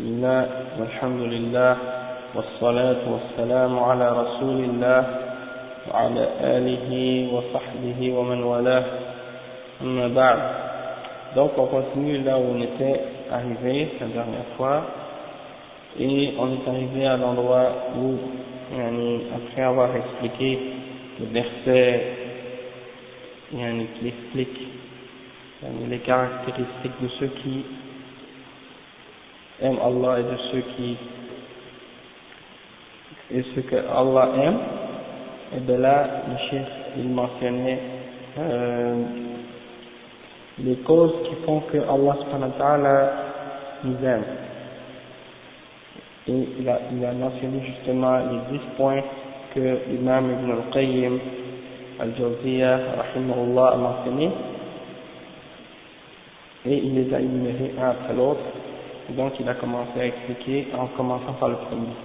بسم الله والحمد لله والصلاة والسلام على رسول الله وعلى آله وصحبه ومن والاه أما بعد donc on continue là où on était arrivé la dernière fois et on est arrivé à l'endroit où après avoir expliqué le verset qui explique les caractéristiques de ceux qui aiment Allah et de ceux qui et ce que Allah aime. Et de là le chef il mentionnait euh, les causes qui font que Allah subhanahu nous aime. Et il a, il a mentionné justement les dix points que l'imam Ibn al-Qayyim al-Jawziyah a mentionné. Et il les a énumérés un après l'autre donc il a commencé à expliquer en commençant par le premier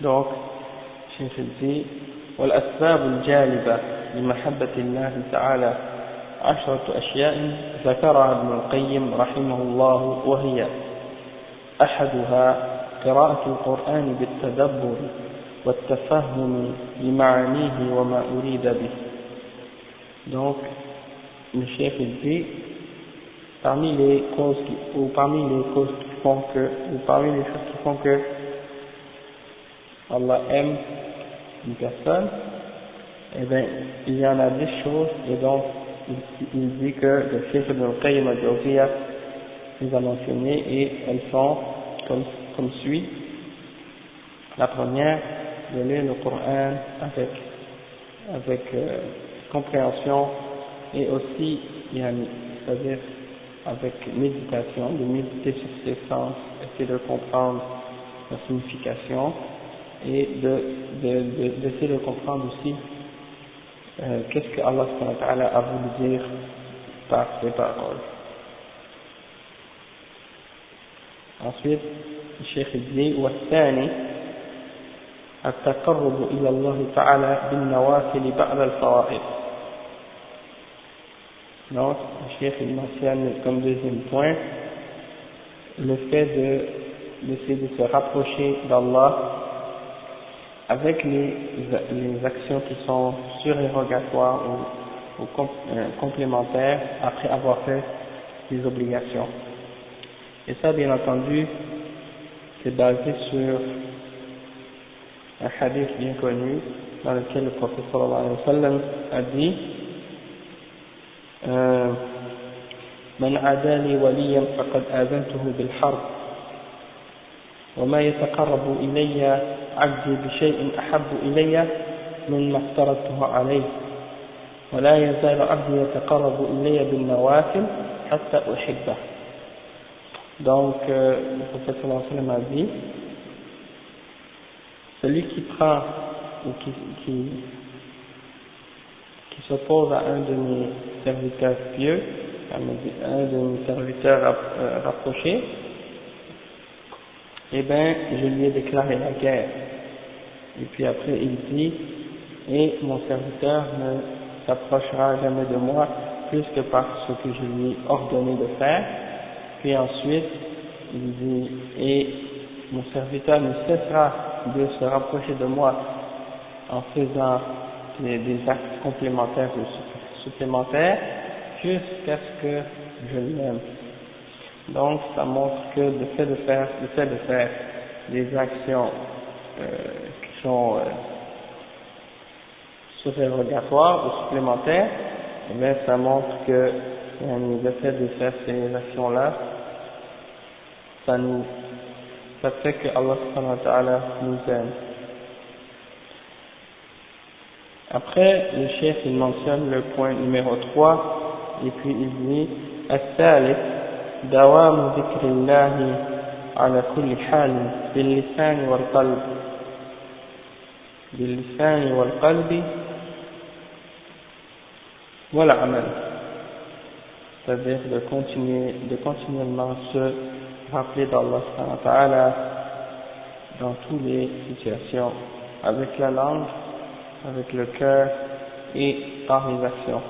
donc Cheikh dit والأسباب الجالبة لمحبة الله تعالى عشرة أشياء ذكرها ابن القيم رحمه الله وهي أحدها قراءة القرآن بالتدبر والتفهم لمعانيه وما أريد به donc le chef il dit parmi les causes qui, ou parmi les causes qui font que ou parmi les choses qui font que Allah aime une personne eh bien il y en a dix choses et donc il, il dit que le chef Ibn al-Qayyim al-Jawziyah les a mentionnées et elles sont comme, comme suit. La première de lire le Coran avec avec euh, compréhension et aussi c'est-à-dire avec méditation, de méditer sur ses sens, essayer de comprendre la signification et d'essayer de, de, de, de comprendre aussi euh, qu'est-ce que Allah a voulu dire par ses paroles. Ensuite, le Cheikh dit والثاني التقرب إلى الله تعالى بالنوافل بعد الفرائض donc, chef il mentionne comme deuxième point le fait de de se rapprocher d'Allah avec les, les actions qui sont surérogatoires ou, ou euh, complémentaires après avoir fait les obligations. Et ça, bien entendu, c'est basé sur un hadith bien connu dans lequel le prophète a dit من عادى لي وليا فقد آذنته بالحرب. وما يتقرب إلي عبدي بشيء أحب إلي مما افترضته عليه. ولا يزال عبدي يتقرب إلي بالنوافل حتى أحبه. Donc euh, le prophète sallallahu alayhi wa a dit celui qui prend ou qui, qui, qui s'oppose à un de mes serviteurs pieux, un de mes serviteurs rapprochés, eh bien, je lui ai déclaré la guerre. Et puis après, il dit, et mon serviteur ne s'approchera jamais de moi plus que par ce que je lui ai ordonné de faire. Puis ensuite, il dit, et mon serviteur ne cessera de se rapprocher de moi en faisant des, des actes complémentaires ou supplémentaires jusqu'à ce que je l'aime. Donc, ça montre que le fait de faire, le fait de faire des actions euh, qui sont euh, surérogatoires ou supplémentaires, eh bien, ça montre que euh, le fait de faire ces actions-là, ça nous, ça fait que Allah subhanahu nous aime. Après, le chef, il mentionne le point numéro 3, et puis il dit, الثالث دوام ذكر الله على كل حال باللسان والقلب باللسان والقلب والعمل c'est-à-dire de continuer de continuellement se rappeler d'Allah dans toutes les situations avec la langue avec le cœur et par les actions.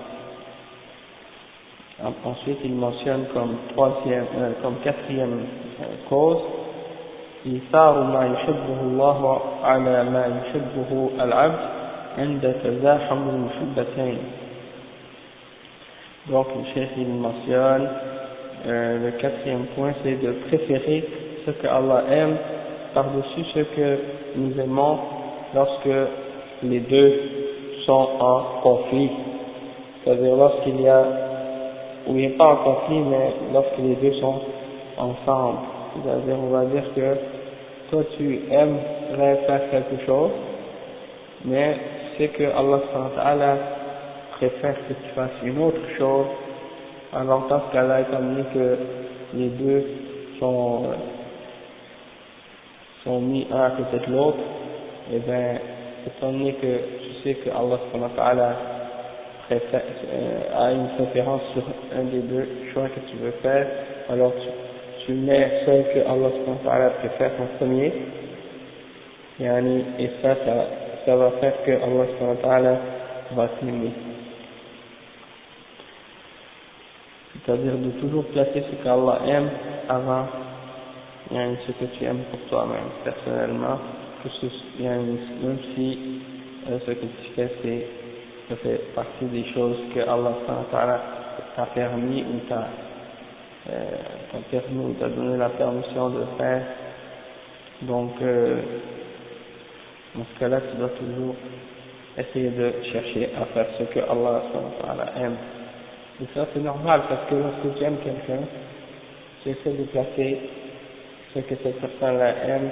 Ensuite, il mentionne comme troisième, euh, comme quatrième euh, cause إيثار ما يحبه الله على ما يحبه العبد عند تزاحم المحبتين donc le chef il mentionne euh, le quatrième point c'est de préférer ce que Allah aime par-dessus ce que nous aimons lorsque les deux sont en conflit c'est-à-dire lorsqu'il y a ou il pas en conflit mais lorsque les deux sont ensemble c'est-à-dire on va dire que toi tu aimerais faire quelque chose mais c'est que Allah préfère que tu fasses une autre chose, alors dans ce cas-là, étant donné que les deux sont, sont mis un à côté de l'autre, et eh bien, étant donné que tu sais que Allah euh, a une préférence sur un des deux choix que tu veux faire, alors tu, tu mets celle que Allah préfère en premier, et ça, ça ça va faire que Allah va t'aimer. C'est-à-dire de toujours placer ce qu'Allah aime avant ce que tu aimes pour toi-même, personnellement, même si euh, ce que tu fais, c'est, ça fait partie des choses que Allah t'a permis ou t'a euh, permis ou t'a donné la permission de faire. Donc, euh, dans ce cas-là, tu dois toujours essayer de chercher à faire ce que Allah aime. Et ça, c'est normal, parce que lorsque tu aimes quelqu'un, tu essaies de placer ce que cette personne-là aime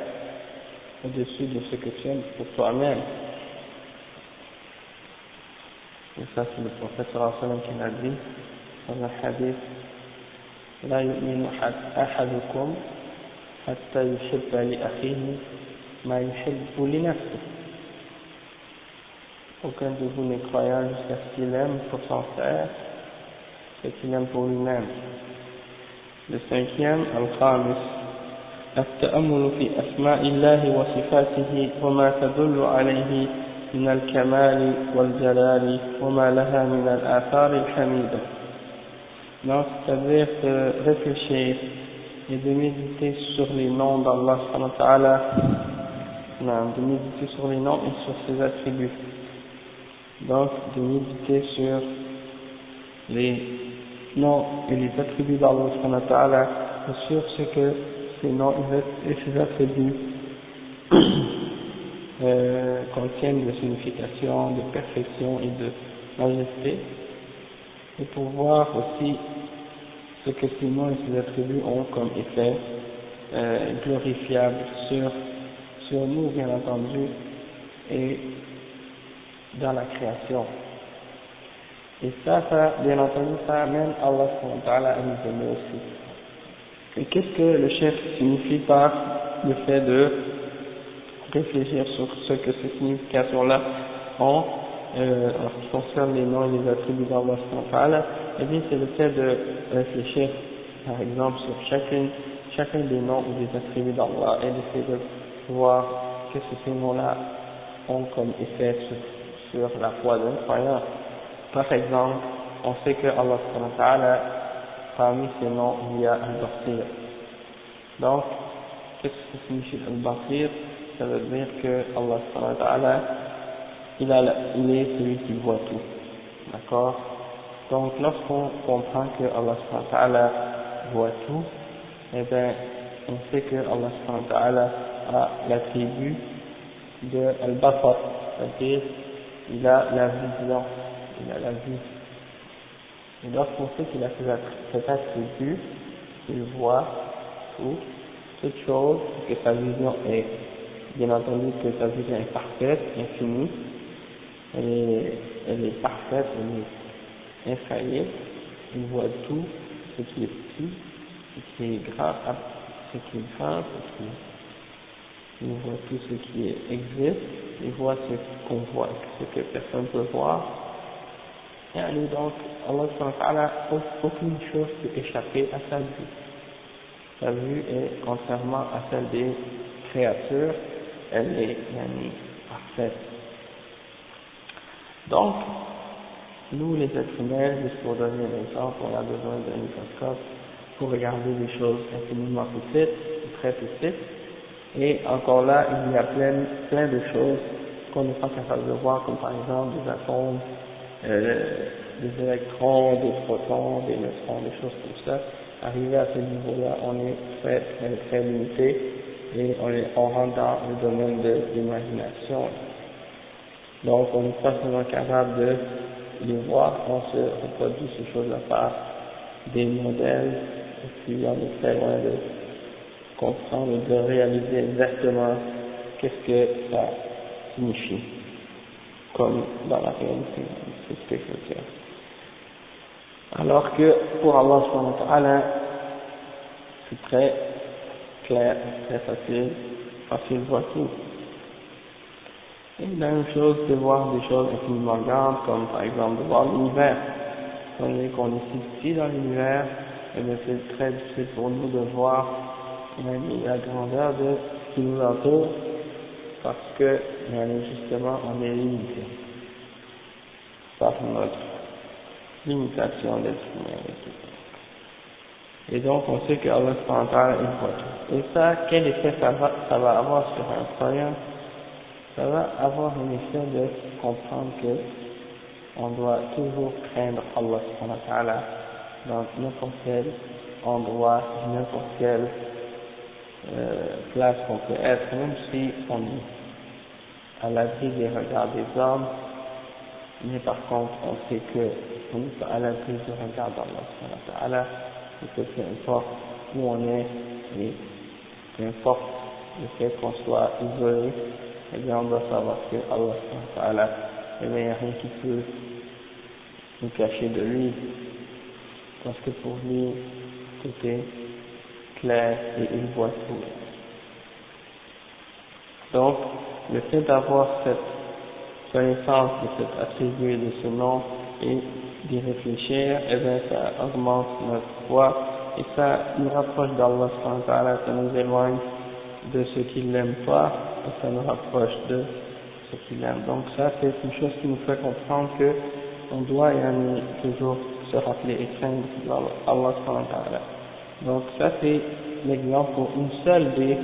au-dessus de ce que tu aimes pour toi-même. Et ça, c'est le prophète sallallahu qui l'a dit dans le hadith لا يؤمن أحدكم حتى يحب لأخيه ما يحب لنفسه aucun de vous n'est croyant jusqu'à ce qu'il aime pour son frère ce qu'il aime pour lui-même le cinquième الخامس التأمل في أسماء الله وصفاته وما تدل عليه من الكمال والجلال وما لها من الآثار الحميدة donc c'est-à-dire de réfléchir et de méditer sur les noms d'Allah subhanahu wa ta'ala de méditer sur les noms et sur ses attributs. Donc, de méditer sur les noms et les attributs d'Allah et sur ce que ces noms et ces attributs euh, contiennent de signification, de perfection et de majesté, et pour voir aussi ce que ces noms et ces attributs ont comme effet euh, glorifiable sur sur nous, bien entendu, et dans la création. Et ça, ça, bien entendu, ça amène Allah à nous aimer aussi. Et qu'est-ce que le chef signifie par le fait de réfléchir sur ce que ces significations-là ont euh, en ce qui concerne les noms et les attributs d'Allah Eh bien, c'est le fait de réfléchir, par exemple, sur chacun, chacun des noms ou des attributs d'Allah et d'essayer de voir que ces mots-là ont comme effet sur, la foi d'un croyant. Par exemple, on sait que Allah parmi ses noms, il y a Al-Basir. Donc, qu'est-ce que signifie Al-Basir Ça veut dire que Allah il, a, il est celui qui voit tout. D'accord? Donc, lorsqu'on comprend que Allah voit tout, eh bien, on sait que Allah a l'attribut de Al-Basar, c'est-à-dire il a la vision, il a la vue. Et lorsqu'on sait qu'il a cet attribut, il voit tout, toute chose, que sa vision est, bien entendu que sa vision est parfaite, infinie, elle est, elle est parfaite, elle est infaillible, il voit tout, ce qui est petit, ce qui est grave, ce qui est grand, ce qui il voit tout ce qui existe, il voit ce qu'on voit, ce que personne ne peut voir. Et donc, Allah aucune chose peut échapper à sa vue. Sa vue est, contrairement à celle des créatures, elle est parfaite. Donc, nous les êtres humains, juste pour donner un exemple, on a besoin d'un microscope pour regarder des choses infiniment petites, très petites, Et encore là, il y a plein, plein de choses qu'on n'est pas capable de voir, comme par exemple des atomes, euh, des électrons, des protons, des neutrons, des choses comme ça. Arrivé à ce niveau-là, on est très, très, très limité et on, est, on rentre dans le domaine de l'imagination. Donc on n'est pas seulement capable de les voir, on se reproduit ces choses-là par des modèles, et puis on est très loin de comprendre et de réaliser exactement qu'est-ce que ça signifie, comme dans la réalité, c'est dire. Alors que pour Allah c'est très clair, très facile, facile voici. Et la même chose de voir des choses grandes, comme par exemple de voir l'univers. Est qu'on est ici dans l'univers, et c'est très difficile pour nous de voir la grandeur de ce qui nous entoure, parce que justement on est limité par notre limitation d'être humain et donc on sait que Allah est voit Et ça, quel effet ça va, avoir sur un croyant? Ça va avoir un effet de comprendre que on doit toujours craindre Allah dans n'importe quel endroit, n'importe quelle euh, place qu'on peut être, même si on est à l'abri des regards des hommes, mais par contre on sait que on pas à l'abri du regard d'Allah et que peu importe où on est et peu importe le fait qu'on soit isolé, eh bien on doit savoir que Allah eh bien, il n'y a rien qui peut nous cacher de lui, parce que pour lui, tout est clair et il voit tout. Donc, le fait d'avoir cette connaissance de cet attribut de ce nom et d'y réfléchir, eh bien, ça augmente notre foi et ça nous rapproche d'Allah, ça nous éloigne de ce qu'il n'aime pas et ça nous rapproche de ce qu'il aime. Donc ça c'est une chose qui nous fait comprendre que on doit toujours se rappeler et craindre Allah Donc ça c'est l'exemple pour une seule des,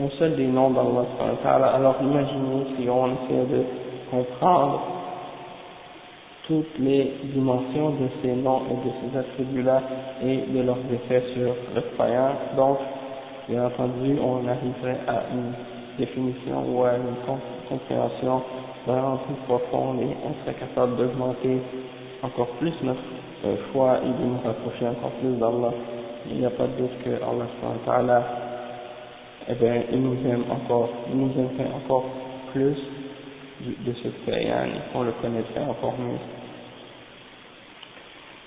un seul des noms d'Allah Alors imaginez si on essaie de comprendre toutes les dimensions de ces noms et de ces attributs-là et de leurs effets sur le croyant. Donc, bien entendu, on arriverait à une définition ou à une compréhension vraiment plus profonde et on serait capable d'augmenter encore plus notre euh, foi et de nous rapprocher encore plus d'Allah. Il n'y a pas de doute que Allah eh bien, il nous aime encore, il nous aime encore plus de ce fait, et qu'on le connaîtrait encore mieux.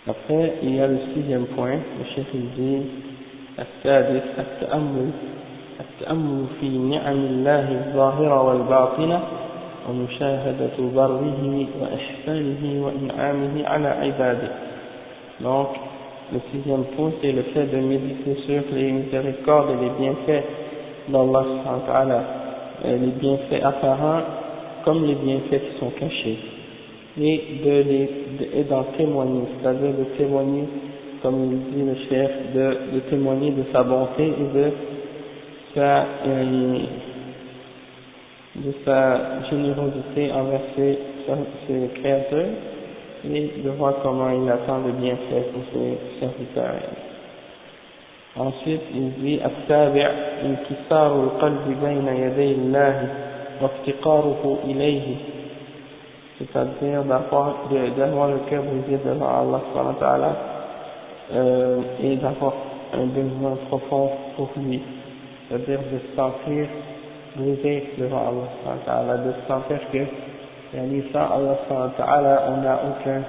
Après, il y a le sixième point, le chef dit, السادس التأمل التأمل في نعم الله الظاهرة والباطنة ومشاهدة بره وإحسانه وإنعامه على عباده donc le sixième point c'est le fait de méditer sur les miséricordes et les bienfaits d'Allah les bienfaits apparents comme les bienfaits qui sont cachés et de les et d'en témoigner c'est-à-dire de témoigner comme il dit le chef de, de témoigner de sa bonté et de sa euh, de sa générosité envers ses, ses créateurs et de voir comment il attend le bienfait pour ses serviteurs. Ensuite, il dit السابع انكسار القلب بين يدي الله وافتقاره إليه c'est-à-dire d'avoir le cœur brisé devant Allah euh, et d'avoir un besoin profond pour lui, c'est-à-dire de se sentir brisé devant Allah, de se sentir que sans Allah on n'a aucun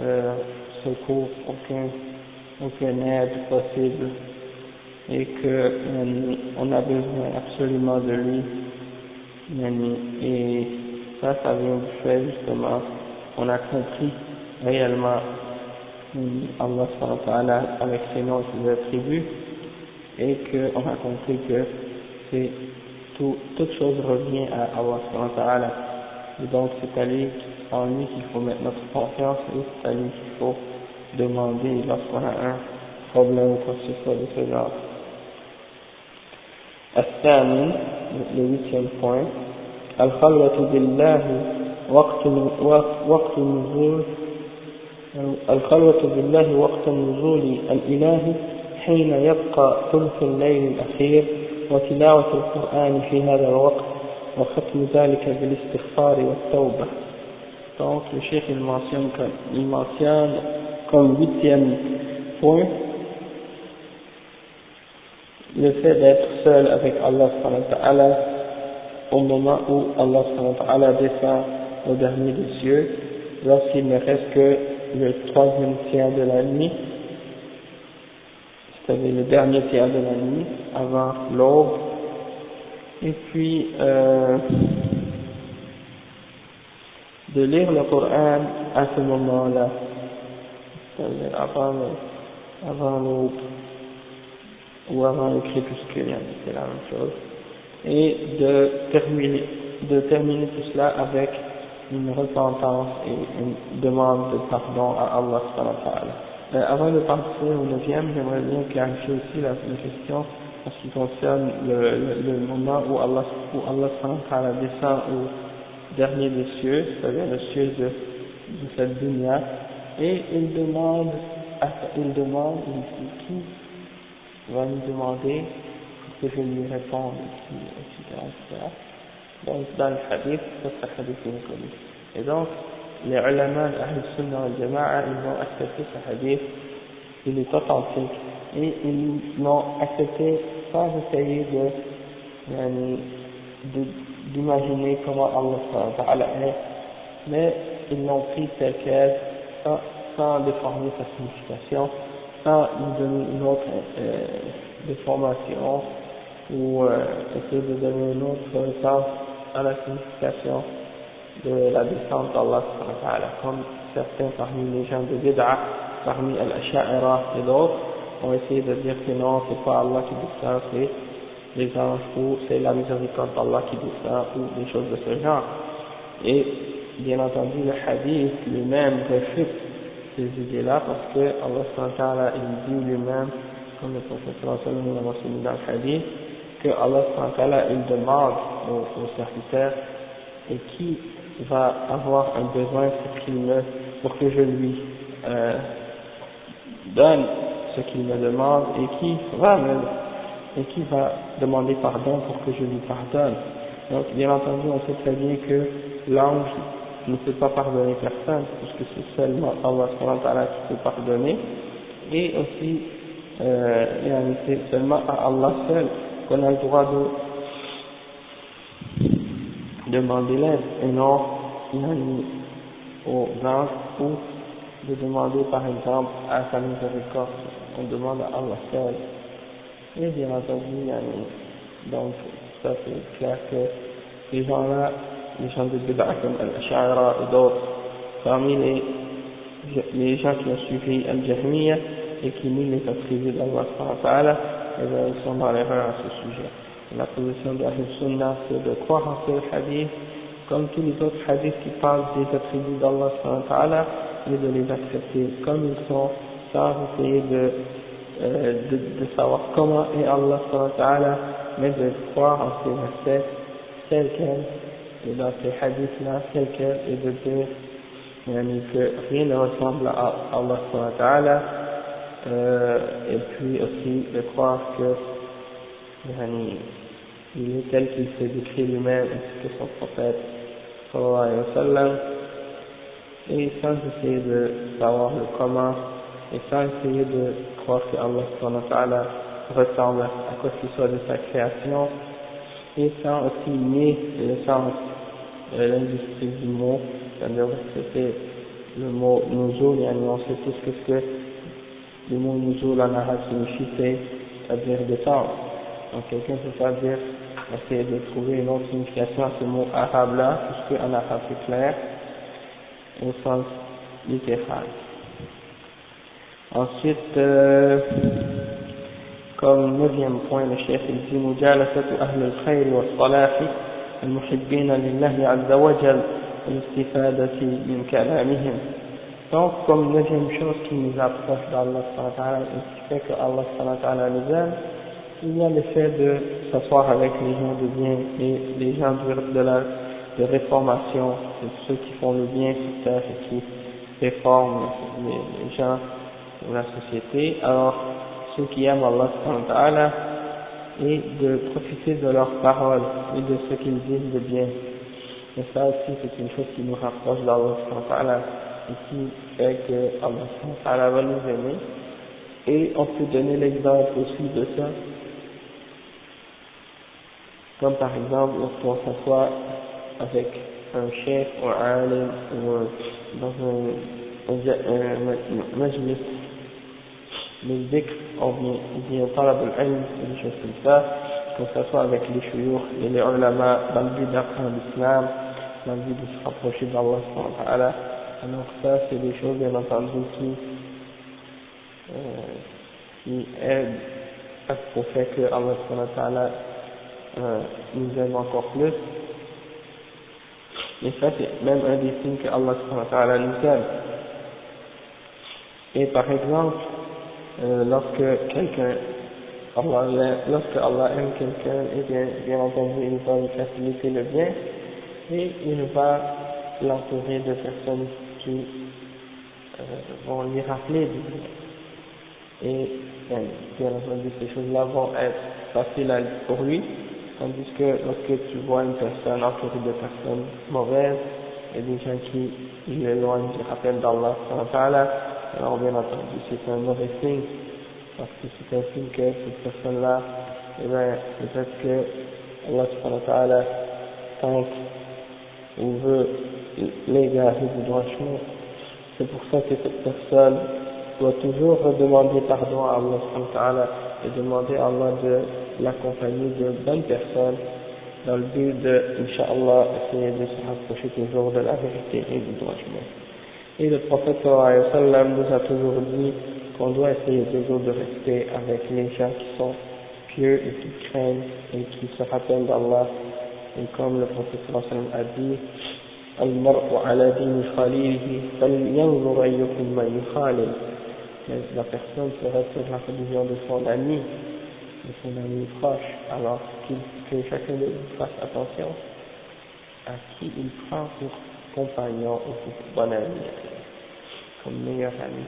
euh, secours, aucun, aucun aide possible et que on a besoin absolument de lui et ça, ça vient du fait justement, on a compris réellement Allah ta'ala avec ses noms et ses attributs et qu'on a compris que c'est tout, toute chose revient à Allah ta'ala et donc c'est à lui en lui qu'il faut mettre notre confiance et c'est à lui qu'il faut demander lorsqu'on a un problème ou quoi que ce soit de ce genre. le huitième point, الخلوة بالله وقت وقت النزول الخلوة بالله وقت النزول الإلهي حين يبقى ثلث الليل الأخير وتلاوة القرآن في هذا الوقت وختم ذلك بالاستغفار والتوبة. Donc le chef il mentionne comme, il mentionne comme huitième point le fait d'être seul avec Allah au moment où Allah descend au dernier des cieux lorsqu'il ne reste que le troisième tiers de la nuit c'est-à-dire le dernier tiers de la nuit avant l'aube. Et puis euh, de lire le Coran à ce moment-là, c'est-à-dire avant, avant l'aube ou avant le crépuscule, c'est la même chose, et de terminer, de terminer tout cela avec une repentance et une demande de pardon à Allah euh, avant de passer au neuvième, j'aimerais bien clarifier aussi la, la question en ce qui concerne le, moment où Allah, où Allah descend au dernier des cieux, c'est-à-dire le ciel de, de cette dunya, et il demande, il demande, qui va me demander je lui réponde, etc., etc. Donc dans le hadith, ça c'est hadith qui est connu. Et donc, les ulama d'Ahl Sunnah al Jama'a, ils vont accepter ce hadith, il est authentique, et ils l'ont accepté sans essayer de, d'imaginer comment Allah est, mais ils l'ont pris tel quel, sans, sans déformer sa signification, sans lui donner une autre euh, déformation, ou euh, essayer de donner un autre sens à la signification de la descente d'Allah comme certains parmi les gens de Bid'a, parmi Al-Asha'ira et d'autres, ont essayé de dire que non, c'est pas Allah qui descend, c'est les anges ou c'est la miséricorde d'Allah qui descend ou des choses de ce genre. Et bien entendu, le hadith lui-même refute ces idées-là parce que Allah il dit lui-même, comme le prophète l'a mentionné dans le hadith, que Allah il demande aux, aux serviteurs et qui va avoir un besoin pour qu'il me, pour que je lui euh, donne ce qu'il me demande et qui va me et qui va demander pardon pour que je lui pardonne. Donc, bien entendu, on sait très bien que l'ange ne peut pas pardonner personne, puisque c'est seulement Allah qui peut pardonner, et aussi, euh, c'est seulement à Allah seul qu'on a le droit de demander l'aide, et non aux anges ou de demander par exemple à sa miséricorde, on demande à Allah seul. Et bien entendu, donc ça c'est clair que les gens-là, les gens de Bid'a comme Al-Ash'ara et d'autres, parmi les, gens qui ont suivi Al-Jahmiya et qui nient les attributs d'Allah, ils sont dans l'erreur à ce sujet. La position de Sunnah, c'est de croire en ce hadith, comme tous les autres hadiths qui parlent des attributs d'Allah, et de les accepter comme ils sont, sans essayer de euh, de, savoir comment est Allah mais de croire en ces versets tels quels, et dans ces hadiths-là tels quels, et de dire que rien ne ressemble à Allah euh, et puis aussi de croire que il est tel qu'il s'est décrit lui-même ainsi que son prophète wa et sans essayer de savoir le comment et sans essayer de croire que Allah ressemble à quoi que ce soit de sa création et sans aussi nier le sens de l'industrie du mot, c'est-à-dire c'est le mot nuzul, et on sait ce que le mot nuzul en arabe signifie, c'est-à-dire descendre. Donc quelqu'un peut pas dire, essayer de trouver une autre signification à ce mot arabe-là, puisque en arabe c'est clair, au sens littéral. Ensuite, euh, comme neuvième point, le chef il dit مجالسة أهل الخير والصلاح المحبين لله عز وجل والاستفادة من كلامهم. Donc, comme neuvième chose qui nous approche d'Allah et qui fait que Allah nous aime, il y a l'effet de s'asseoir avec les gens de bien et les gens de, la de réformation, ceux qui font le bien sur terre et qui réforment les, gens de la société. Alors, ceux qui aiment Allah et de profiter de leurs paroles et de ce qu'ils disent de bien. Et ça aussi, c'est une chose qui nous rapproche d'Allah qui fait que Allah va nous aimer. Et on peut donner l'exemple aussi de ça. Comme par exemple lorsqu'on s'assoit avec un chef ou un alim ou dans un, un, majlis. Le dhikr on vient, on vient talab al-ilm des choses comme ça. Qu'on s'assoit avec les chouyours et les ulama dans le but d'apprendre l'islam dans le but de se rapprocher d'Allah alors ça c'est des choses bien entendu qui euh, qui aident au fait que Allah euh, nous aime encore plus. Et ça, c'est même un des signes que Allah nous aime. Et par exemple, euh, lorsque quelqu'un, Allah, lorsque Allah aime quelqu'un, et bien, bien entendu, il va lui faciliter le bien, et il va l'entourer de personnes qui euh, vont lui rappeler bien. Et bien, bien entendu, ces choses-là vont être faciles pour lui, Tandis que lorsque tu vois une personne entourée de personnes mauvaises et des gens qui l'éloignent du rappel d'Allah, alors bien entendu c'est un mauvais signe, parce que c'est un signe que cette personne-là, eh bien, peut-être que Allah tente ou veut chemin. C'est pour ça que cette personne doit toujours demander pardon à Allah et demander à Allah de l'accompagner de bonnes personnes dans le but de, Inch'Allah, essayer de se rapprocher toujours de la vérité et du droit chemin. Et le prophète nous a toujours dit qu'on doit essayer toujours de rester avec les gens qui sont pieux et qui craignent et qui se rappellent d'Allah. Et comme le prophète a dit, المرء على دين خليله فلينظر أيكم من يخالل la personne serait sur la religion de son ami de son ami proche, alors qu'il que chacun de nous fasse attention à qui il prend pour compagnon ou pour bon ami, comme meilleur ami.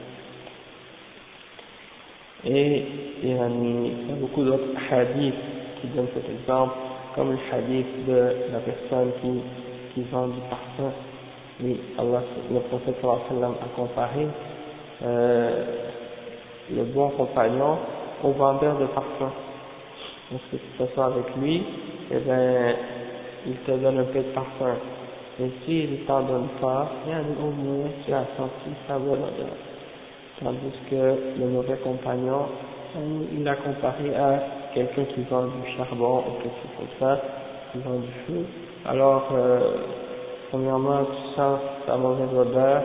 Et il y a beaucoup d'autres hadiths qui donnent cet exemple, comme le hadith de la personne qui, qui vend du parfum. Oui, Allah, le prophète sallam a comparé euh, le bon compagnon au vendeur de parfum. Donc si tu t'assois avec lui, eh bien, il te donne un peu de parfum. Et s'il ne t'en donne pas, bien au moins tu as senti sa bonne. Tandis que le mauvais compagnon, il l'a comparé à quelqu'un qui vend du charbon ou quelque chose comme ça, qui vend du feu. Alors, euh, premièrement, tu sens sa mauvaise odeur,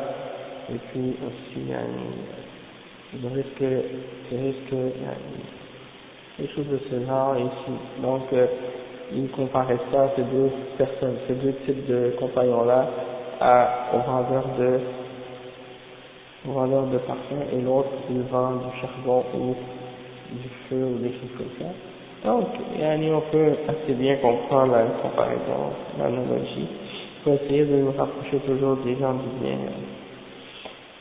et puis aussi, il risque, il risque, des choses de ce genre ici. Donc, euh, il comparait ça, ces deux personnes, ces deux types de compagnons-là, au vendeur de, au vendeur de parfum, et l'autre, il vend du charbon ou du feu ou des choses comme ça. Donc, on peut assez bien comprendre la comparaison, l'analogie. Il faut essayer de nous rapprocher toujours des gens du bien.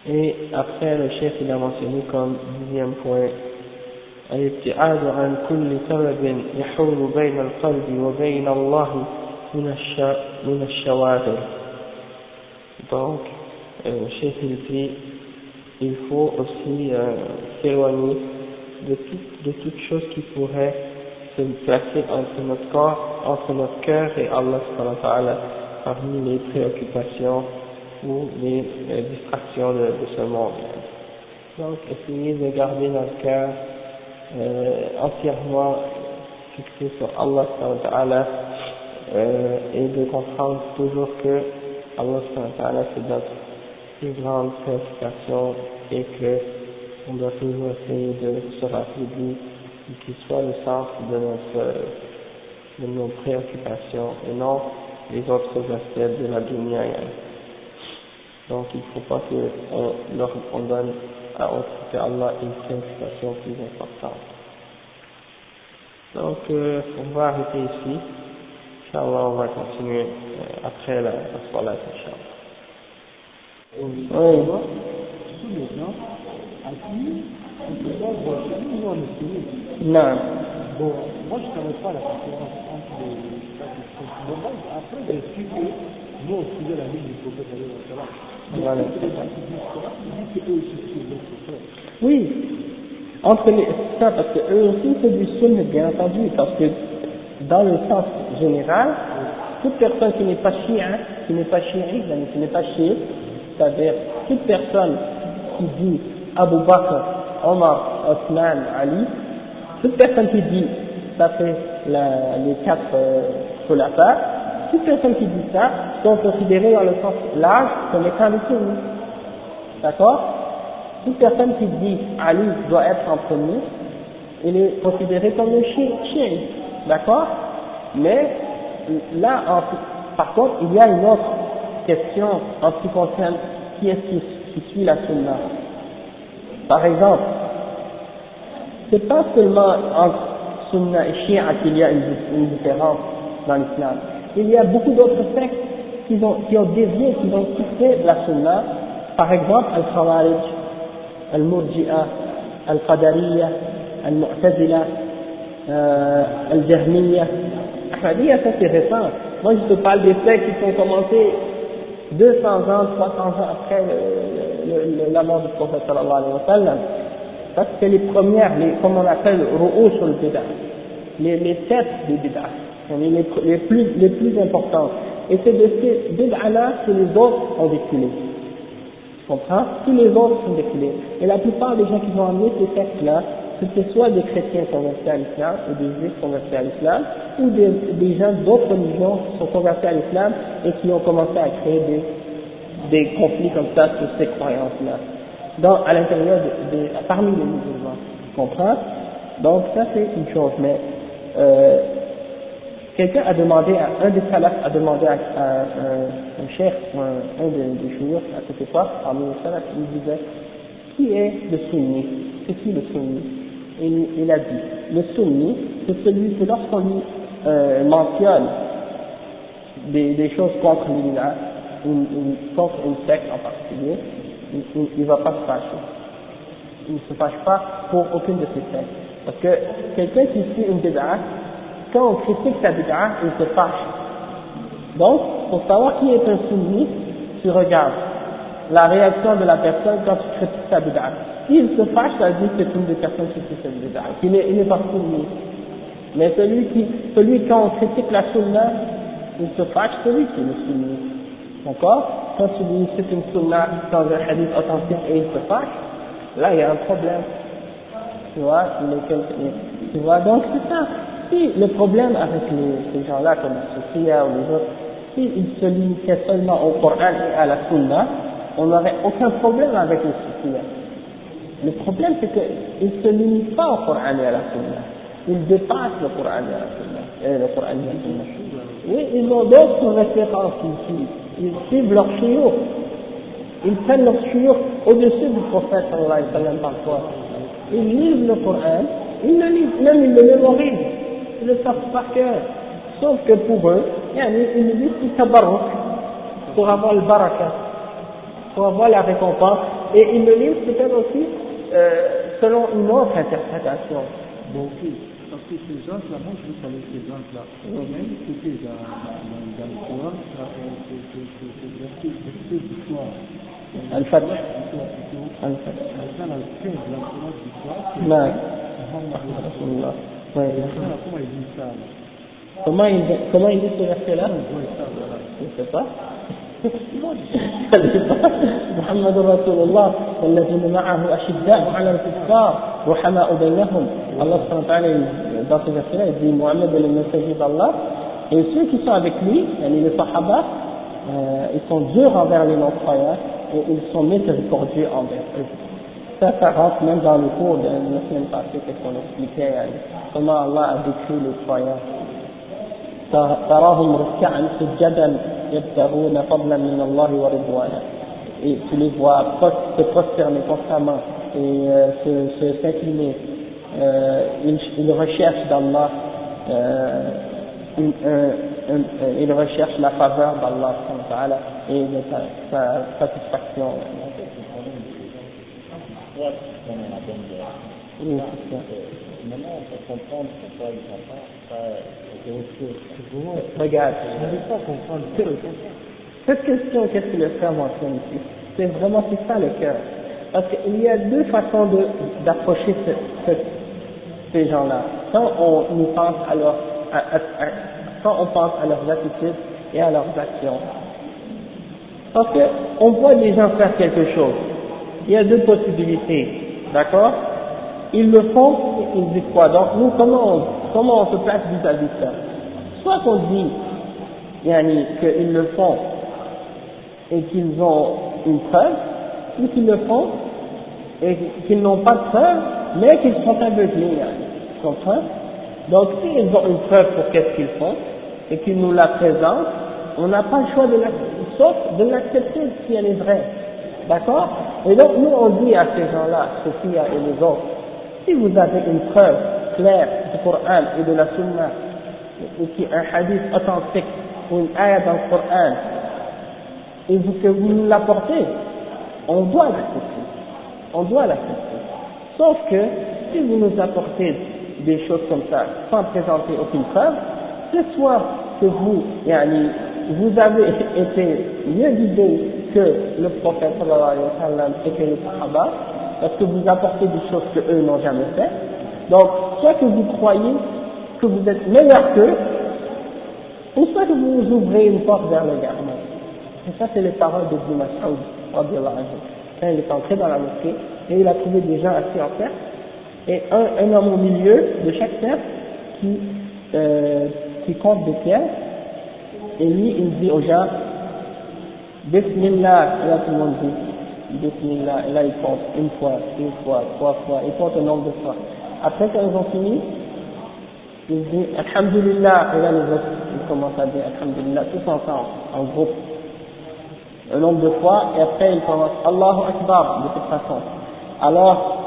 Et après, le chef, il a mentionné comme dixième point, الابتعاد عن كل سبب يحول بين القلب وبين الله من من الشواغل donc euh, chez dit il faut aussi euh, s'éloigner de, tout, de toute chose qui pourrait se placer entre notre corps, entre notre cœur et Allah parmi les préoccupations ou les distractions de, de ce monde. Donc, essayez de garder notre cœur euh, entièrement fixé sur Allah euh, et de comprendre toujours que Allah c'est notre plus grande préoccupation et que on doit toujours essayer de se rappeler et qu'il soit le centre de notre de nos préoccupations et non les autres aspects de la dunya. Donc il ne faut pas qu'on on donne à autre que Allah une préoccupation plus importante. Donc, euh, on va arrêter ici. Inch'Allah, on va continuer euh, après la, salat, Inch'Allah. Oui. Non. Bon, moi je ne savais pas la différence entre les Bon, après j'ai su que nous on suivait la ligne du prophète Voilà. Oui, entre les, ça, parce que eux aussi c'est du sunna, bien entendu, parce que dans le sens général, toute personne qui n'est pas chiite, qui n'est pas chiite, qui n'est pas chiite, c'est-à-dire toute personne qui dit Abu Bakr, Omar, Osman, Ali, toute personne qui dit, la- les quatre euh, toute personne qui dit ça sont considérées dans le sens large comme étant des sunnis. D'accord? Toute personne qui dit Ali doit être en premier, il est considéré comme un chien, d'accord? Mais là, en- par contre, il y a une autre question en ce qui concerne qui est-ce qui, qui suit la sunna. Par exemple, c'est pas seulement entre sunna et shia qu'il y a une, différence dans l'islam. Il y a beaucoup d'autres sectes qui ont, qui ont dévié, qui ont quitté la sunna. Par exemple, al-Khawarij, al-Murji'a, al-Qadariyya, al-Mu'tazila, euh, al-Jahmiyya. Ahmadiyya, ça c'est récent. Moi je te parle des sectes qui sont commencés 200 ans, 300 ans après la mort du prophète sallallahu alayhi wa sallam. Ça c'est les premières, comme on appelle, ru'us sur le bid'ah. Les, les têtes des bid'ah. Les, les, plus, importantes. Et c'est de ces bid'ah-là que les autres ont déculé. Tu comprends? Tous les autres sont déculés. Et la plupart des gens qui ont amené ces textes-là, c'était soit des chrétiens convertis à l'islam, ou des juifs convertis à l'islam, ou des, gens d'autres religions qui sont convertis à l'islam et qui ont commencé à créer des conflits comme ça sur ces croyances-là. Dans, à l'intérieur de, parmi les musulmans. Tu comprends? Donc ça c'est une chose, mais euh, quelqu'un a demandé, à, un des salafs a demandé à, à un, un chef, un, un des, des chouïrs à cette époque, parmi les salafs, il disait, qui est le sunni? C'est qui le sunni? Il, il a dit, le sunni, c'est celui que lorsqu'on lui euh, mentionne des, des choses contre l'Illah, une, une, contre une secte en particulier, il ne va pas se fâcher. Il ne se fâche pas pour aucune de ces sectes. Parce que quelqu'un qui suit une bid'a, quand on critique sa bid'a, il se fâche. Donc, pour savoir qui est un sunni, tu regardes la réaction de la personne quand tu critiques sa bid'a. S'il se fâche, ça dit que c'est une des personnes qui suit cette bid'a. Il n'est pas sunni. Mais celui qui, celui quand on critique la sunna, il se fâche, celui qui est le sunni. D'accord? Quand tu dis c'est une sunna dans un hadith authentique et il se fâche, là il y a un problème. Tu vois, donc c'est ça. Si le problème avec ces gens-là, comme les Sophia ou les autres, s'ils se limitaient seulement au Coran et à la sunna, on n'aurait aucun problème avec les Sophia. Le problème, c'est qu'ils ne se limitent pas au Coran et à la Sunna. Ils dépassent le Coran et la Sunna. Et le Coran et la Sunna. Oui, ils ont d'autres références qu'ils suivent. Ils suivent leur chiour. Ils prennent leur chiour au-dessus du prophète sallallahu alayhi wa sallam parfois. Ils lisent le Coran, ils le lisent, même ils le mémorisent. Ils le savent par cœur. Sauf que pour eux, ils le lisent pour tabarruk, pour avoir le baraka pour avoir la récompense. Et ils le lisent peut-être aussi euh, selon une autre interprétation. Ok. Parce que ces gens-là, moi je ces gens-là. Une côté dans, dans, le Coran, euh, c'est c'est- c'est- c'est verset verset d'histoire. Al-Fath. L'histoire plutôt. Al-Fath. Dans la 15, la Coran d'histoire, c'est Non. Muhammad Rasulullah. Ouais. Rasulullah. Comment il là Comment il, dit. Je ne sais pas. محمد رسول الله والذين معه أشداء على الكفار رحماء بينهم Allah subhanahu wa ta'ala, dans ce verset-là, il dit Mohammed est le messager d'Allah et ceux qui sont avec lui, yani les sahaba, euh, ils sont durs envers les non-croyants et ils sont miséricordieux envers eux. Ça, ça rentre même dans le cours de la semaine passée, qu'est-ce qu'on expliquait, yani, comment Allah a décrit les croyants. تراهم ركعا سجدا يبتغون فضلا من الله ورضوانا et tu les vois se prosterner constamment et euh, se, se s'incliner euh, ils, ils recherchent d'Allah euh, une, il recherche la faveur d'Allah et de sa, sa satisfaction. Oui, c'est ça. Maintenant, on peut comprendre pourquoi il ne pas, c'est autre chose. Regarde, je n'arrive pas à comprendre. Cette question, qu'est-ce que le frère mentionne ici C'est vraiment c'est ça le cœur. Parce qu'il y a deux façons d'approcher ces gens-là. Quand on nous pense à leur, quand on pense à leurs attitudes et à leurs actions. Parce qu'on voit des gens faire quelque chose. Il y a deux possibilités. D'accord? Ils le font et ils disent quoi Donc nous, comment comment on se place vis-à-vis de ça. Soit on dit, yani, qu'ils le font et qu'ils ont une preuve, ou qu'ils le font et qu'ils n'ont pas de preuve, mais qu'ils sont aveuglés, tu comprends Donc s'ils ont une preuve pour qu'est-ce qu'ils font, et qu'ils nous la présentent, on n'a pas le choix de l'accepter, sauf de l'accepter si elle est vraie. D'accord? Et donc nous on dit à ces gens-là, Sophia et les autres, si vous avez une preuve claire du Coran et de la Sunna, ou qui un hadith authentique, ou une ayah dans le Coran, et vous, que vous nous l'apportez, on doit l'accepter. On doit l'accepter. Sauf que si vous nous apportez des choses comme ça sans présenter aucune preuve, c'est soit que vous, yani, vous avez été mieux guidé que le prophète sallallahu alayhi wa sallam et que les sahaba, parce que vous apportez des choses que eux n'ont jamais fait. Donc, soit que vous croyez que vous êtes meilleur qu'eux, ou soit que vous ouvrez une porte vers le garment. Et ça, c'est les paroles de Mas'ud, quand il est entré dans la mosquée, et il a trouvé des gens assis en cercle, et un, un homme au milieu de chaque cercle qui, euh, qui compte des pierres, et lui, il dit aux gens, Bismillah, et là tout le monde dit, Bismillah, et là il compte une fois, deux fois, trois fois, il compte un nombre de fois. Après ils ont fini, il dit Alhamdulillah, et là les autres, ils commencent à dire Alhamdulillah, tous ensemble, en groupe un nombre de fois, et après il commence Allahu Akbar de cette façon. Alors,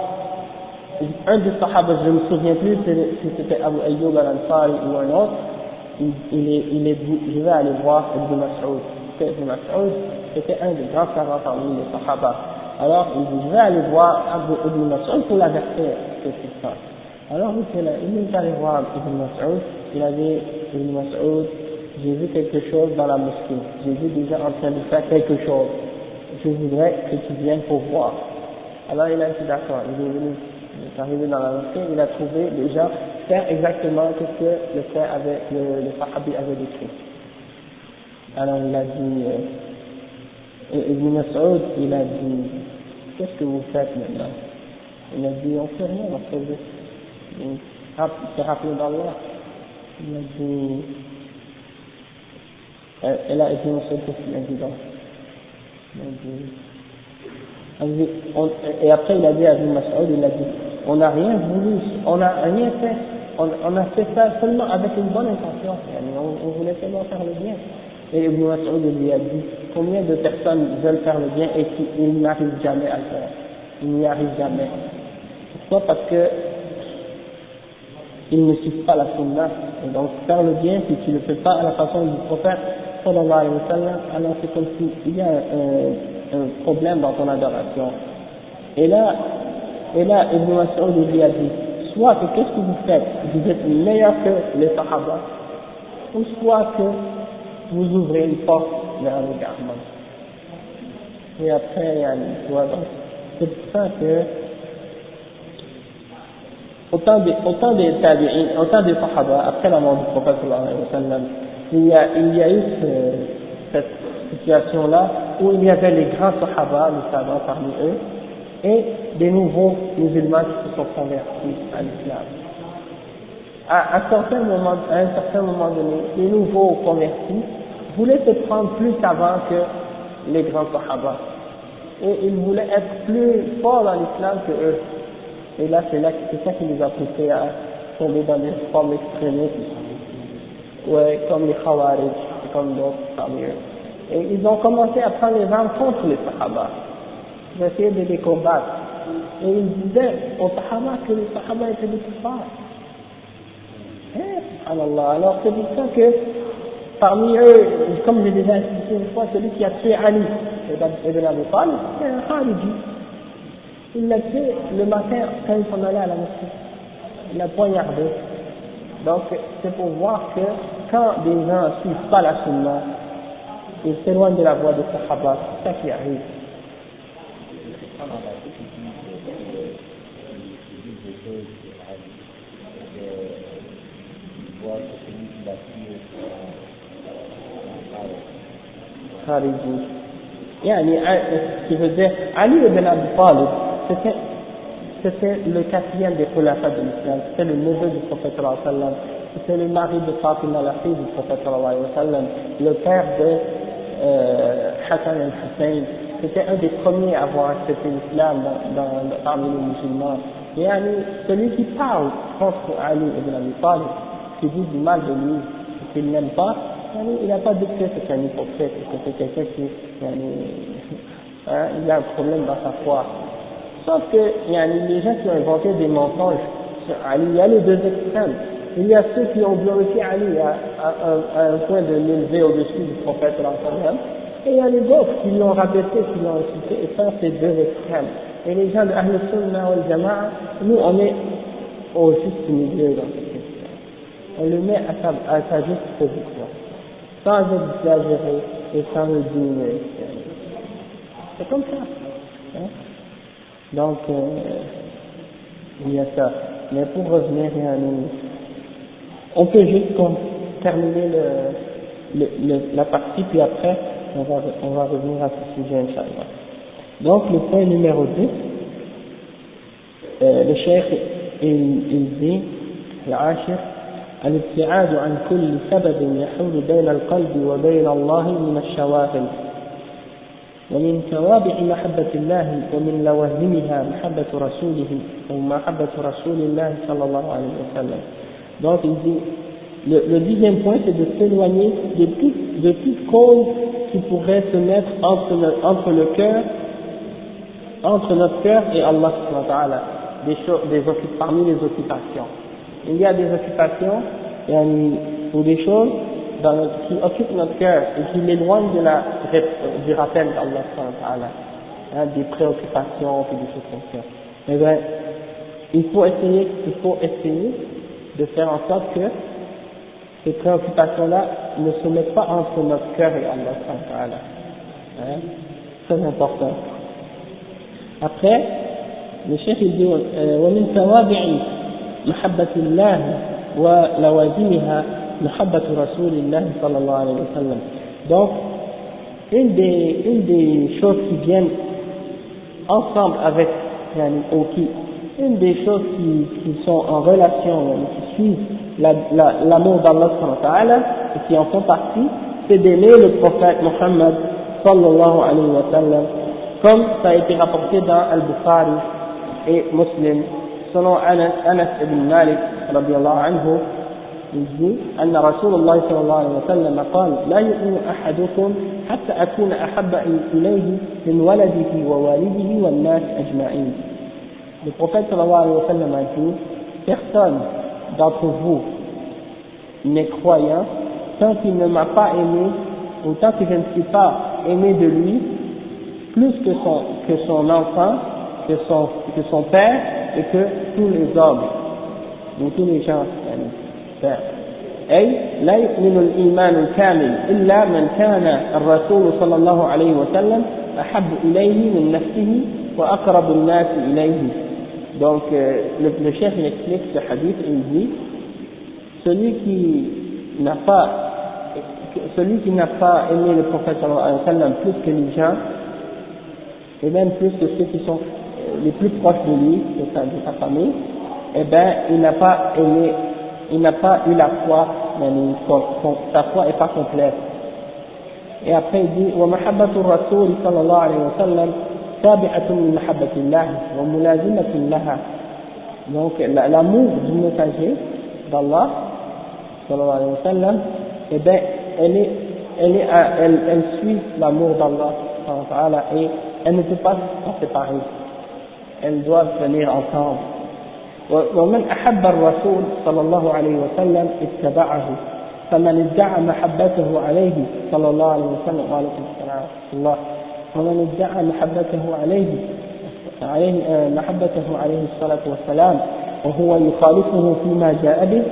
un des sahabas, je ne me souviens plus si c'était Abu Ayyub al-Ansari ou un autre, il, est, il est je vais aller voir Ibn Mas'ud. Ibn Mas'ud, c'était un des grands savants parmi les sahabas. Alors, il dit, je vais aller voir Abu Ibn Mas'ud pour l'avertir Alors, il est allé voir Ibn Mas'ud, il a dit, Ibn Mas'ud, j'ai vu quelque chose dans la mosquée, j'ai vu des en train de faire quelque chose, je voudrais que tu viennes pour voir. Alors il a dit d'accord, il est venu, il est arrivé dans la mosquée, il a trouvé des gens faire exactement ce que le frère avait, le, le Sahabi avait décrit. Alors il a dit, euh, Ibn Mas'ud, il a dit, qu'est-ce que vous faites maintenant? Il a dit, on fait rien, on fait juste, il s'est rappelé d'Allah. Il a dit, et là, Ibn Mas'ud, qu'est-ce qu'il a dit donc et après il a dit à Ibn Mas'ud, il a dit, on n'a rien voulu, on n'a rien fait, on, on, a fait ça seulement avec une bonne intention, on, on voulait seulement faire le bien. Et Ibn Mas'ud lui a dit, combien de personnes veulent faire le bien et qui n'arrivent jamais à le faire? Ils n'y arrivent jamais. Pourquoi Parce que ils ne suivent pas la sunna. Et donc faire le bien, si tu ne le fais pas à la façon du prophète, sallallahu alayhi wa sallam, alors c'est comme s'il y a un, problème dans ton adoration. Et là, et là, Ibn Mas'ud lui a dit, soit que qu'est-ce que vous faites? Vous êtes meilleur que les Sahaba, ou soit que vous ouvrez une porte vers le garment. Et après, tu vois, donc, c'est pour ça que autant des, autant des tabi'in, autant des sahaba, après la mort du prophète sallallahu alayhi wa sallam, il y a, il y a eu ce, cette situation-là où il y avait les grands sahaba, les savants parmi eux, et des nouveaux musulmans qui se sont convertis à l'islam. À, à, certain moment, à un certain moment donné, les nouveaux convertis voulaient se prendre plus avant que les grands sahaba. Et ils voulaient être plus forts dans l'islam que eux. Et là, c'est là, c'est ça qui les a poussés à tomber dans des formes extrémistes ouais, comme les Khawarij, comme d'autres parmi eux. Et ils ont commencé à prendre les armes contre les Sahaba, pour essayer de les combattre. Et ils disaient aux Sahaba que les Sahaba étaient des kuffars. Eh, Allah. Alors c'est pour ça que parmi eux, comme j'ai déjà expliqué une fois, celui qui a tué Ali Ibn Abi Talib, c'est un Khariji. Il l'a tué le matin quand il s'en allait à la mosquée. Il l'a poignardé. Donc, c'est pour voir que quand des gens ne suivent pas la sunna, ils s'éloignent de la voie des sahaba, c'est ça qui arrive. Euh, ce qui veut dire Ali ibn Abi Talib c'était le quatrième des khulafas de l'islam. C'était le neveu du prophète sallam. C'était le mari de Fatima la fille du prophète sallam. Le père de euh, Hassan al-Hussein c'était un des premiers à avoir accepté l'islam parmi les musulmans. Et yani, celui qui parle contre Ali ibn Abi Talib qui dit du mal de lui qu'il n'aime pas il n'a pas dit que c'est un hypocrite, que c'est quelqu'un qui hein, il a un problème dans sa foi. Sauf que il y a les gens qui ont inventé des mensonges sur Ali, il y a les deux extrêmes. Il y a ceux qui ont glorifié Ali à, à, à un point de l'élever au-dessus du prophète et il y a les autres qui l'ont rabaissé, qui l'ont insulté, et ça c'est deux extrêmes. Et les gens de Ahl Sunnah wal Jama'a, nous on est au juste milieu dans cette question. On le met à sa, à sa juste position sans exagérer et sans le diminuer. C'est comme ça. Hein? Donc, euh, il y a ça. Mais pour revenir à nous, on peut juste terminer le, le, le, la partie, puis après, on va, on va revenir à ce sujet, Inch'Allah. Donc, le point numéro 10, euh, le cheikh, il, il dit, العاشر الابتعاد عن كل سبب يحول بين القلب وبين الله من الشواغل ومن توابع محبة الله ومن لوازمها محبة رسوله أو محبة رسول الله صلى الله عليه وسلم donc il dit le, le dixième point c'est de s'éloigner de toute de toute cause qui pourrait se mettre entre le, entre le cœur entre notre cœur et Allah subhanahu wa ta'ala des choses des parmi les occupations il y a des occupations ou des choses dans notre, qui occupent notre cœur et qui l'éloignent de la, du rappel d'Allah, hein, des préoccupations et des choses comme ça. Eh bien, il faut essayer, il faut essayer de faire en sorte que ces préoccupations-là ne se mettent pas entre notre cœur et Allah. Hein, très important. Après, le chef il dit, ومن توابع محبة الله ولوازمها Rasulillah sallallahu alayhi wa sallam. Donc, une des, une des choses qui viennent ensemble avec yani, une des choses qui, qui sont en relation, qui suivent l'amour la, la, d'Allah et qui en font partie, c'est d'aimer le prophète Muhammad sallallahu alayhi wa sallam, comme ça a été rapporté dans Al-Bukhari et Muslim, selon Anas, Anas ibn Malik, radiallahu anhu, il dit أن رسول الله صلى الله عليه وسلم قال لا يؤمن أحدكم حتى أكون أحب إليه من ولده ووالده والناس أجمعين. Le prophète sallallahu alayhi wa sallam a dit Personne d'entre vous n'est croyant tant qu'il ne m'a pas aimé ou tant que je ne suis pas aimé de lui plus que son, que son enfant, que son, que son père et que tous les hommes ou tous les gens أي لا يؤمن الإيمان الكامل إلا من كان الرسول صلى الله عليه وسلم أحب إليه من نفسه وأقرب الناس إليه donc euh, le, le chef il explique ce hadith et il dit celui qui n'a pas celui qui n'a pas aimé le prophète sallallahu alayhi wa sallam plus que les gens et même plus que ceux qui sont les plus proches de lui, de sa, de sa famille, eh ben, il n'a pas aimé, il n'a pas eu la foi, mais sa foi n'est pas complète. Et après il dit, ومحبة الرسول صلى الله عليه وسلم تابعة من محبة الله وملازمة لها. Donc l'amour du messager d'Allah, sallallahu alayhi wa sallam, eh ben, elle est, elle est, elle, elle suit l'amour d'Allah, et elle ne peut pas s'en séparer elles doivent venir ensemble. ومن أحب الرسول صلى الله عليه وسلم اتبعه فمن ادعى محبته عليه صلى الله عليه وسلم وعليكم السلام الله. ومن ادعى محبته عليه عليه آه، محبته عليه الصلاة والسلام وهو يخالفه فيما جاء به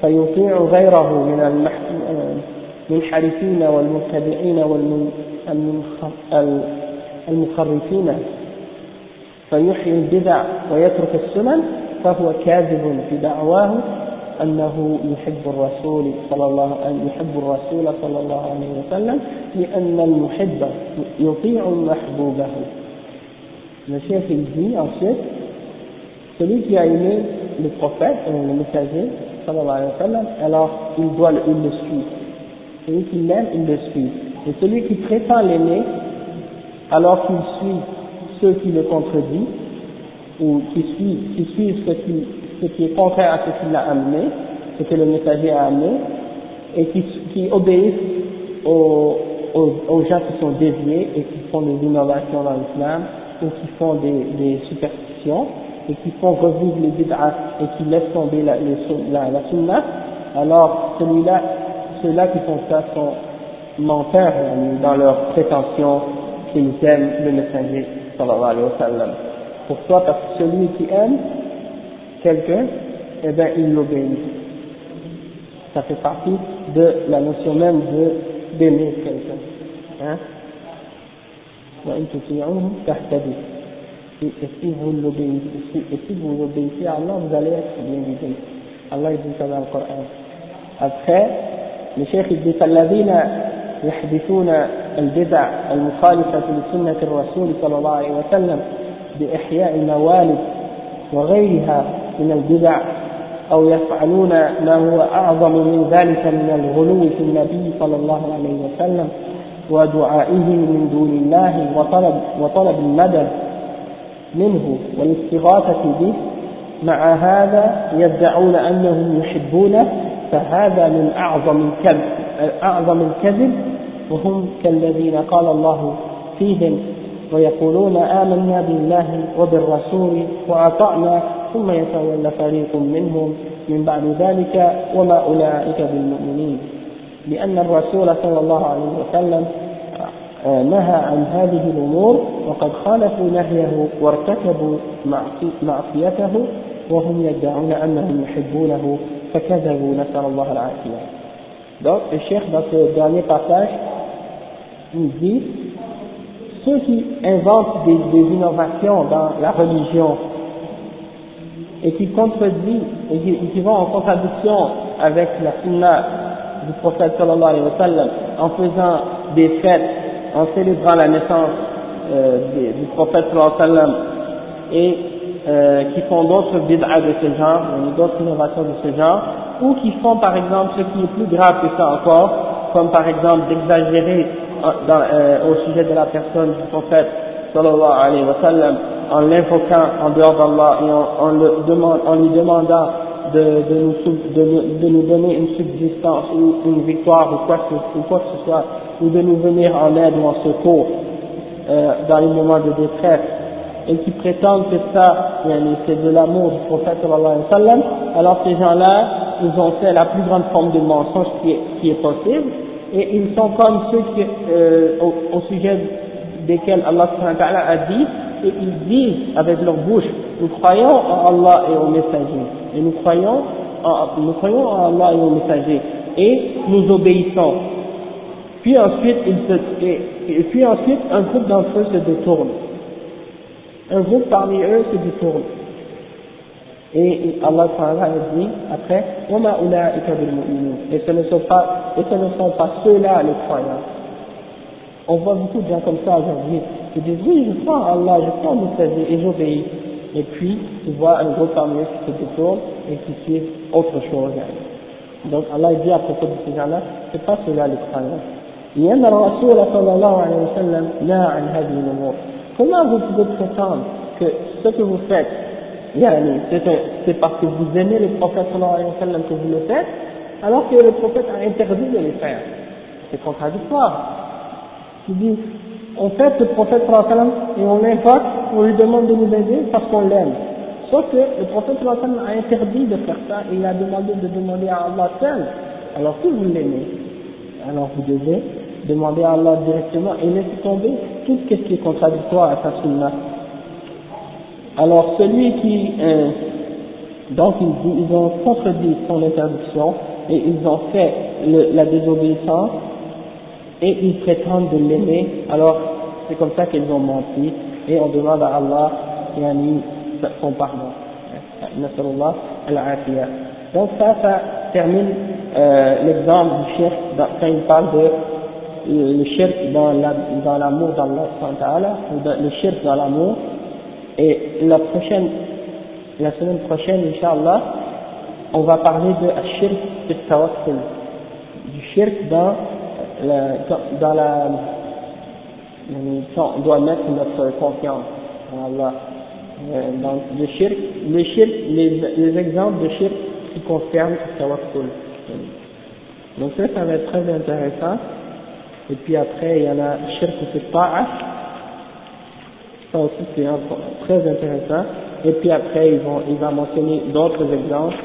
فيطيع غيره من المنحرفين والمبتدعين والمخرفين فيحيي البدع ويترك السنن فهو كاذب في دعواه أنه يحب الرسول صلى الله يحب الرسول صلى الله عليه وسلم لأن المحب يطيع محبوبه Le chef il dit ensuite, celui qui a aimé le prophète, le messager, sallallahu alayhi wa sallam, alors il doit, il le suit. Celui qui l'aime, il le suit. Et celui qui prétend l'aimer, alors qu'il suit ceux qui le contredisent, ou qui suivent, qui suivent ce, qui, ce qui est contraire à ce qu'il a amené, ce que le messager a amené, et qui, qui obéissent aux, aux, gens qui sont déviés et qui font des innovations dans l'islam, ou qui font des, des superstitions, et qui font revivre les bid'ah et qui laissent tomber la, la, la sunna, alors celui-là, ceux-là qui font ça sont menteurs dans leur prétention qu'ils aiment le messager sallallahu alayhi wa sallam. Pourquoi Parce que celui qui aime quelqu'un, eh bien il l'obéit. Ça fait partie de la notion même de d'aimer quelqu'un. Hein et si vous l'obéissez, et si vous obéissez à Allah, vous allez être bien guidé. Allah dit ça dans le Coran. Après, le cheikh il dit فالذين يحدثون البدع المخالفة لسنة الرسول صلى الله عليه وسلم بإحياء الموالد وغيرها من البدع أو يفعلون ما هو أعظم من ذلك من الغلو في النبي صلى الله عليه وسلم ودعائه من دون الله وطلب, وطلب المدد منه والاستغاثة به. مع هذا يدعون أنهم يحبونه فهذا من أعظم الكذب أعظم الكذب. وهم كالذين قال الله فيهم ويقولون آمنا بالله وبالرسول وأطعنا ثم يتولى فريق منهم. من بعد ذلك وما أولئك بالمؤمنين. لأن الرسول صلى الله عليه وسلم نهى عن هذه الأمور وقد خالفوا نهيه وارتكبوا معصيته وهم يدعون أنهم يحبونه فكذبوا نسأل الله العافية. Donc, le cheikh, dans ce dernier passage, dit ceux qui inventent des, innovations dans la religion et qui contredisent et qui, vont en contradiction avec la sunna du prophète sallallahu alayhi wa sallam en faisant des fêtes en célébrant la naissance euh, du prophète sallam et euh, qui font d'autres bid'ah de ce genre, d'autres innovations de ce genre, ou qui font par exemple ce qui est plus grave que ça encore, comme par exemple d'exagérer euh, au sujet de la personne du prophète sallallahu alayhi wa sallam en l'invoquant en dehors d'Allah et en, lui demandant de, nous, donner une subsistance ou une victoire ou quoi, que, ce soit ou de nous venir en aide ou en secours euh, dans les moments de détresse et qui prétendent que ça, c'est de l'amour du prophète sallallahu alayhi wa sallam, alors ces gens-là, ils ont fait la plus grande forme de mensonge qui est possible, et ils sont comme ceux qui, euh, au, au, sujet desquels Allah a dit, et ils disent avec leur bouche, nous croyons en Allah et au messager, et nous croyons en, nous croyons en Allah et au messager, et nous obéissons. Puis ensuite, il se, et, et puis ensuite, un groupe d'entre eux se détourne. Un groupe parmi eux se détourne. Et Allah a dit après, et ce ne sont pas, et ce ne sont pas ceux-là les croyants. On voit beaucoup de gens comme ça aujourd'hui, qui disent oui, je crois en Allah, je crois en messager et j'obéis. Et puis, tu vois un groupe parmi eux qui se détourne et qui suit autre chose. Donc Allah dit à propos de ces gens-là, c'est pas ceux-là les croyants. لأن الرسول صلى الله عليه وسلم نهى عن هذه الأمور comment vous pouvez prétendre que ce que vous faites c'est parce que vous aimez le prophète que vous le faites alors que le prophète a interdit de les faire c'est contradictoire il dit on fait le prophète et on l'invoque on lui demande de nous aider parce qu'on l'aime Quoique le prophète a interdit de faire ça, il a demandé de demander à Allah seul. Alors si vous l'aimez, alors vous devez demander à Allah directement et laisser tomber tout ce qui est contradictoire à sa sunna. Alors celui qui, euh, donc ils, ont contredit son interdiction et ils ont fait la désobéissance et ils prétendent de l'aimer, alors c'est comme ça qu'ils ont menti et on demande à Allah son pardon. Donc ça, ça termine euh, l'exemple du shirk quand il parle de le shirk dans l'amour la, dans d'Allah, ou le shirk dans l'amour, et la prochaine, la semaine prochaine, Inch'Allah, on va parler de shirk de tawakkul, du shirk dans la, dans la, on doit mettre notre confiance en. Euh, donc le shirk, le les, les exemples de shirk qui concernent tawakkul. Donc ça, ça va être très intéressant. Et puis après, il y en a shirk ou ta'a. Ça aussi, c'est très intéressant. Et puis après, il va mentionner d'autres exemples